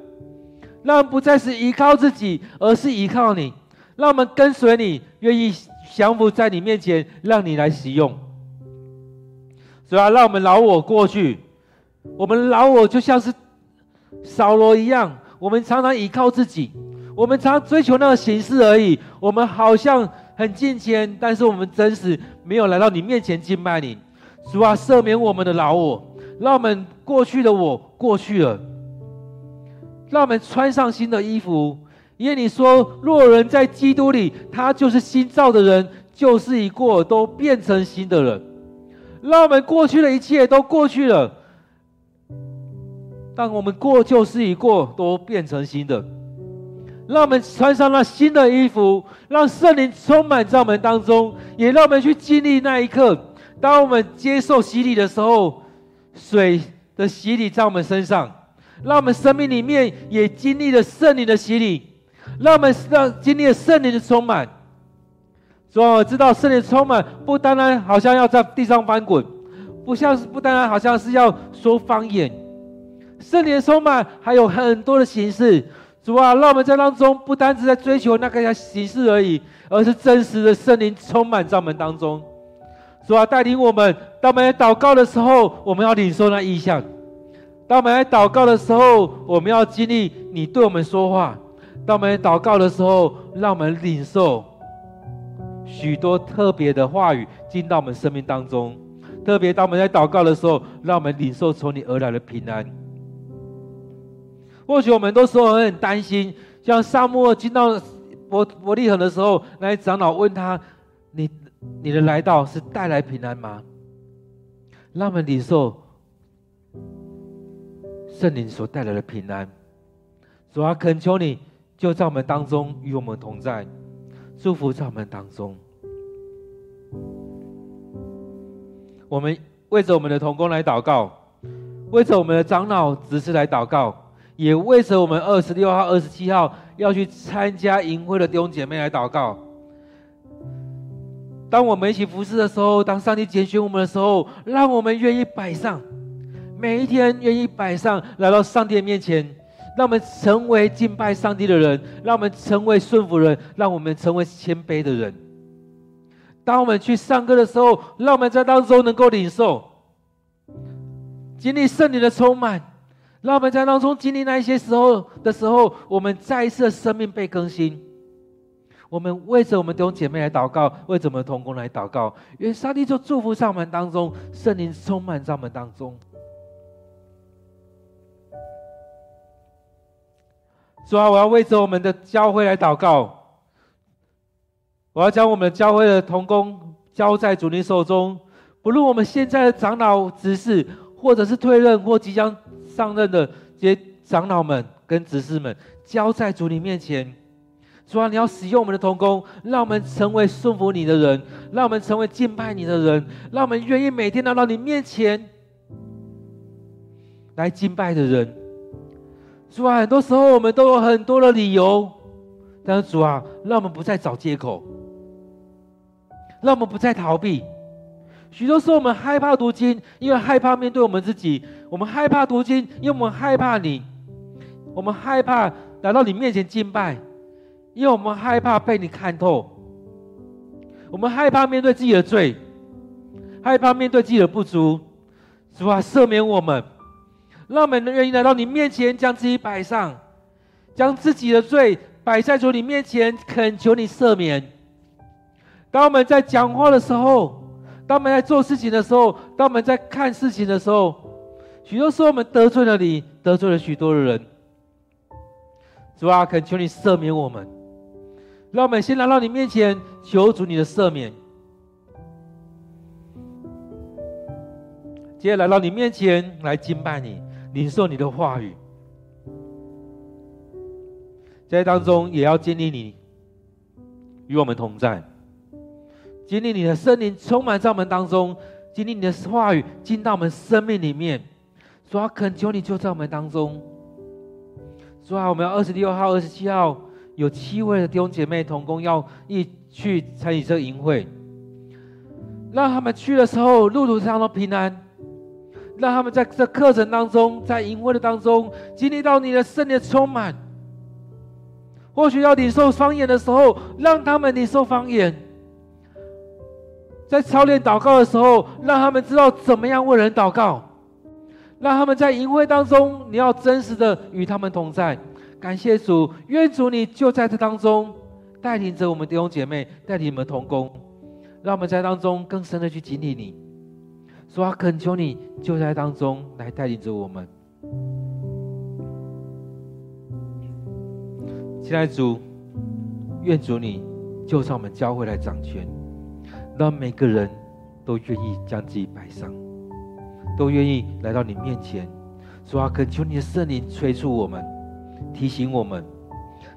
让我们不再是依靠自己，而是依靠你。让我们跟随你，愿意降服在你面前，让你来使用。主啊，让我们老我过去，我们老我就像是扫罗一样，我们常常依靠自己，我们常常追求那个形式而已。我们好像很敬虔，但是我们真实没有来到你面前敬拜你。主啊，赦免我们的老我，让我们过去的我过去了，让我们穿上新的衣服。因为你说，若人在基督里，他就是新造的人，旧事已过，都变成新的人。让我们过去的一切都过去了，当我们过旧事已过，都变成新的。让我们穿上那新的衣服，让圣灵充满在我们当中，也让我们去经历那一刻，当我们接受洗礼的时候，水的洗礼在我们身上，让我们生命里面也经历了圣灵的洗礼。让我们让经历了圣灵的充满，主啊，我知道圣灵充满不单单好像要在地上翻滚，不像是不单单好像是要说方言，圣灵充满还有很多的形式。主啊，让我们在当中不单只在追求那个形式而已，而是真实的圣灵充满在我们当中。主啊，带领我们，当我们祷告的时候，我们要领受那异象；当我们来祷告的时候，我们要经历你对我们说话。当我们祷告的时候，让我们领受许多特别的话语进到我们生命当中。特别当我们在祷告的时候，让我们领受从你而来的平安。或许我们都说很担心，像撒母耳进到伯伯利恒的时候，那长老问他：“你你的来到是带来平安吗？”让我们领受圣灵所带来的平安。主啊，恳求你。就在我们当中，与我们同在，祝福在我们当中。我们为着我们的童工来祷告，为着我们的长老执事来祷告，也为着我们二十六号、二十七号要去参加营会的弟兄姐妹来祷告。当我们一起服侍的时候，当上帝拣选我们的时候，让我们愿意摆上，每一天愿意摆上，来到上帝的面前。让我们成为敬拜上帝的人，让我们成为顺服人，让我们成为谦卑的人。当我们去上课的时候，让我们在当中能够领受、经历圣灵的充满；让我们在当中经历那一些时候的时候，我们再一次的生命被更新。我们为着我们弟兄姐妹来祷告，为着我们同工来祷告，愿上帝就祝福在我们当中，圣灵充满在我们当中。主啊，我要为着我们的教会来祷告。我要将我们的教会的同工交在主你手中。不论我们现在的长老、执事，或者是退任或即将上任的这些长老们跟执事们，交在主你面前。主啊，你要使用我们的同工，让我们成为顺服你的人，让我们成为敬拜你的人，让我们愿意每天来到你面前来敬拜的人。主啊，很多时候我们都有很多的理由，但是主啊，让我们不再找借口，让我们不再逃避。许多时候我们害怕读经，因为害怕面对我们自己；我们害怕读经，因为我们害怕你；我们害怕来到你面前敬拜，因为我们害怕被你看透；我们害怕面对自己的罪，害怕面对自己的不足。主啊，赦免我们。让我们愿意来到你面前，将自己摆上，将自己的罪摆在主你面前，恳求你赦免。当我们在讲话的时候，当我们在做事情的时候，当我们在看事情的时候，许多时候我们得罪了你，得罪了许多的人。主啊，恳求你赦免我们。让我们先来到你面前，求主你的赦免。接着来到你面前来敬拜你。领受你的话语，在当中也要经历你与我们同在，经历你的圣灵充满在我们当中，经历你的话语进到我们生命里面。主啊，恳求你就在我们当中。主啊，我们二十六号、二十七号有七位的弟兄姐妹同工要一去参与这个营会，让他们去的时候路途上都平安，让他们在这课程当中，在营会的当中经历到你的圣灵充满。或许要领受方言的时候，让他们领受方言；在操练祷告的时候，让他们知道怎么样为人祷告；让他们在营会当中，你要真实的与他们同在。感谢主，愿主你就在这当中带领着我们弟兄姐妹，带领我们同工，让我们在当中更深的去经历你。说啊，恳求你就在当中来带领着我们。亲爱的主，愿主你就上我们教会来掌权，让每个人都愿意将自己摆上，都愿意来到你面前。主啊，恳求你的圣灵催促我们，提醒我们，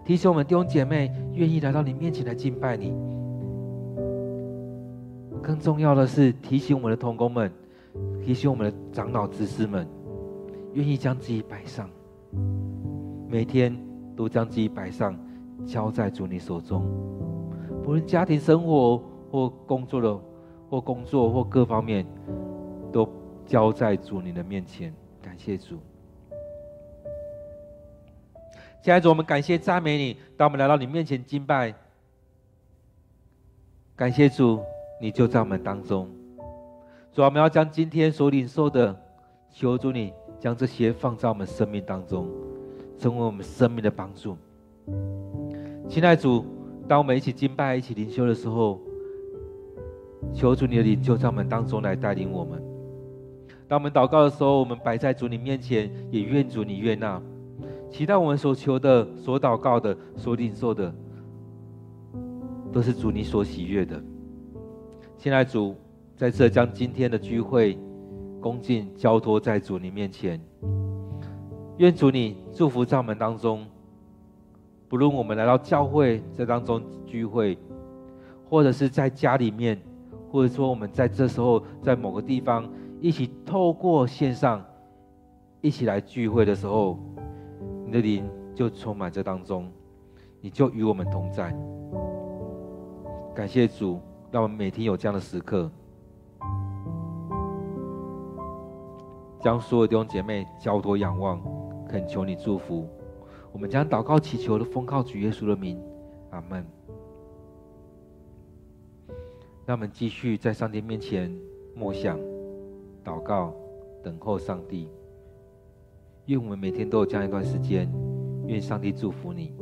提醒我们弟兄姐妹愿意来到你面前来敬拜你。更重要的是，提醒我们的同工们，提醒我们的长老执事们，愿意将自己摆上，每天。都将自己摆上，交在主你手中。不论家庭生活或工作的，或工作或各方面，都交在主你的面前。感谢主。亲爱的主，我们感谢赞美你，当我们来到你面前敬拜。感谢主，你就在我们当中。主要，我们要将今天所领受的，求主你将这些放在我们生命当中。成为我们生命的帮助，亲爱主，当我们一起敬拜、一起灵修的时候，求主你的灵就在我们当中来带领我们。当我们祷告的时候，我们摆在主你面前，也愿主你悦纳，期待我们所求的、所祷告的、所领受的，都是主你所喜悦的。亲爱主，在这将今天的聚会恭敬交托在主你面前。愿主你祝福在我们当中，不论我们来到教会这当中聚会，或者是在家里面，或者说我们在这时候在某个地方一起透过线上一起来聚会的时候，你的灵就充满这当中，你就与我们同在。感谢主，让我们每天有这样的时刻，将所有弟兄姐妹交托仰望。恳求你祝福，我们将祷告祈求的奉靠主耶稣的名，阿门。让我们继续在上帝面前默想、祷告、等候上帝。愿我们每天都有这样一段时间，愿上帝祝福你。